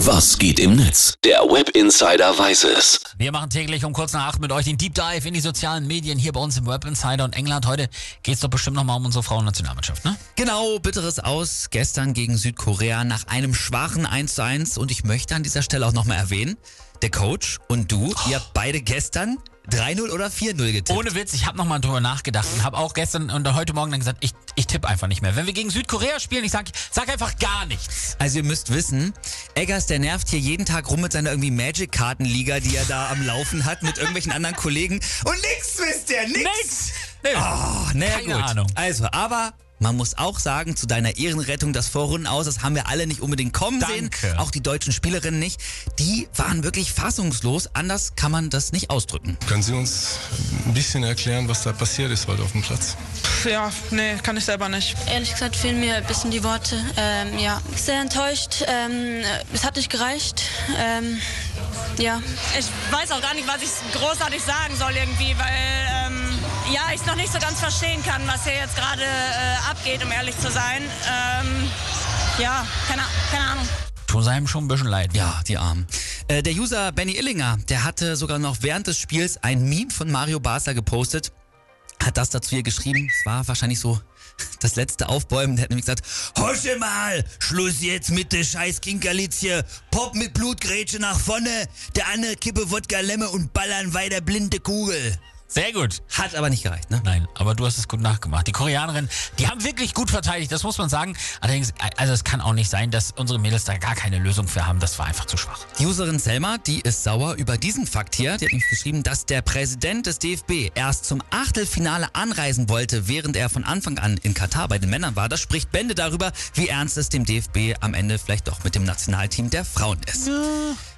Was geht im Netz? Der Web Insider weiß es. Wir machen täglich um kurz nach acht mit euch den Deep Dive in die sozialen Medien hier bei uns im Web Insider und England. Heute geht es doch bestimmt nochmal um unsere Frauennationalmannschaft, ne? Genau, bitteres Aus gestern gegen Südkorea nach einem schwachen 1:1 und ich möchte an dieser Stelle auch nochmal erwähnen, der Coach und du, oh. ihr habt beide gestern 3-0 oder 4-0 getippt. Ohne Witz, ich habe nochmal drüber nachgedacht und habe auch gestern und heute Morgen dann gesagt, ich, ich tippe einfach nicht mehr. Wenn wir gegen Südkorea spielen, ich sag, sag einfach gar nichts. Also ihr müsst wissen, Eggers, der nervt hier jeden Tag rum mit seiner irgendwie Magic-Kartenliga, die er da am Laufen hat, mit irgendwelchen anderen Kollegen. Und nix wisst ihr, nix! Nix! Nee. Oh, naja, Keine gut. Ahnung. Also, aber man muss auch sagen, zu deiner Ehrenrettung, das Vorrunden aus, das haben wir alle nicht unbedingt kommen Danke. sehen. Auch die deutschen Spielerinnen nicht. Die waren wirklich fassungslos. Anders kann man das nicht ausdrücken. Können Sie uns ein bisschen erklären, was da passiert ist heute auf dem Platz? Ja, nee, kann ich selber nicht. Ehrlich gesagt fehlen mir ein bisschen die Worte. Ähm, ja, sehr enttäuscht. Ähm, es hat nicht gereicht. Ähm, ja. Ich weiß auch gar nicht, was ich großartig sagen soll irgendwie, weil ähm, ja, ich es noch nicht so ganz verstehen kann, was hier jetzt gerade äh, abgeht, um ehrlich zu sein. Ähm, ja, keine, keine Ahnung. Tut einem schon ein bisschen leid. Ja, die Armen. Äh, der User Benny Illinger, der hatte sogar noch während des Spiels ein Meme von Mario Basler gepostet, hat das dazu hier geschrieben. Es war wahrscheinlich so das letzte Aufbäumen. Der hat nämlich gesagt, Hosche mal, Schluss jetzt mit der scheiß Kinkerlitzje, Pop mit Blutgrätsche nach vorne, der andere kippe Wodka Lemme und ballern weiter blinde Kugel. Sehr gut. Hat aber nicht gereicht, ne? Nein, aber du hast es gut nachgemacht. Die Koreanerinnen, die haben wirklich gut verteidigt, das muss man sagen. Allerdings, also es kann auch nicht sein, dass unsere Mädels da gar keine Lösung für haben. Das war einfach zu schwach. Die Userin Selma, die ist sauer über diesen Fakt hier. Die hat nämlich geschrieben, dass der Präsident des DFB erst zum Achtelfinale anreisen wollte, während er von Anfang an in Katar bei den Männern war. Das spricht Bände darüber, wie ernst es dem DFB am Ende vielleicht doch mit dem Nationalteam der Frauen ist. Ja.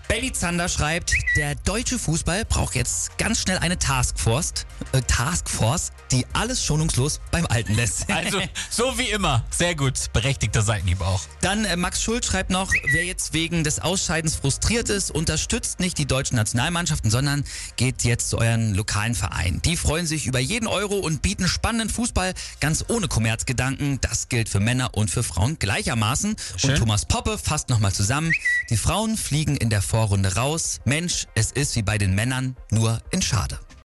Belly Zander schreibt, der deutsche Fußball braucht jetzt ganz schnell eine Taskforce, äh, Taskforce, die alles schonungslos beim Alten lässt. Also so wie immer, sehr gut, berechtigter Seitenhieb auch. Dann äh, Max Schuld schreibt noch, wer jetzt wegen des Ausscheidens frustriert ist, unterstützt nicht die deutschen Nationalmannschaften, sondern geht jetzt zu euren lokalen Vereinen. Die freuen sich über jeden Euro und bieten spannenden Fußball ganz ohne Kommerzgedanken. Das gilt für Männer und für Frauen gleichermaßen. Schön. Und Thomas Poppe fasst nochmal zusammen, die Frauen fliegen in der Vorrunde raus. Mensch, es ist wie bei den Männern, nur in Schade.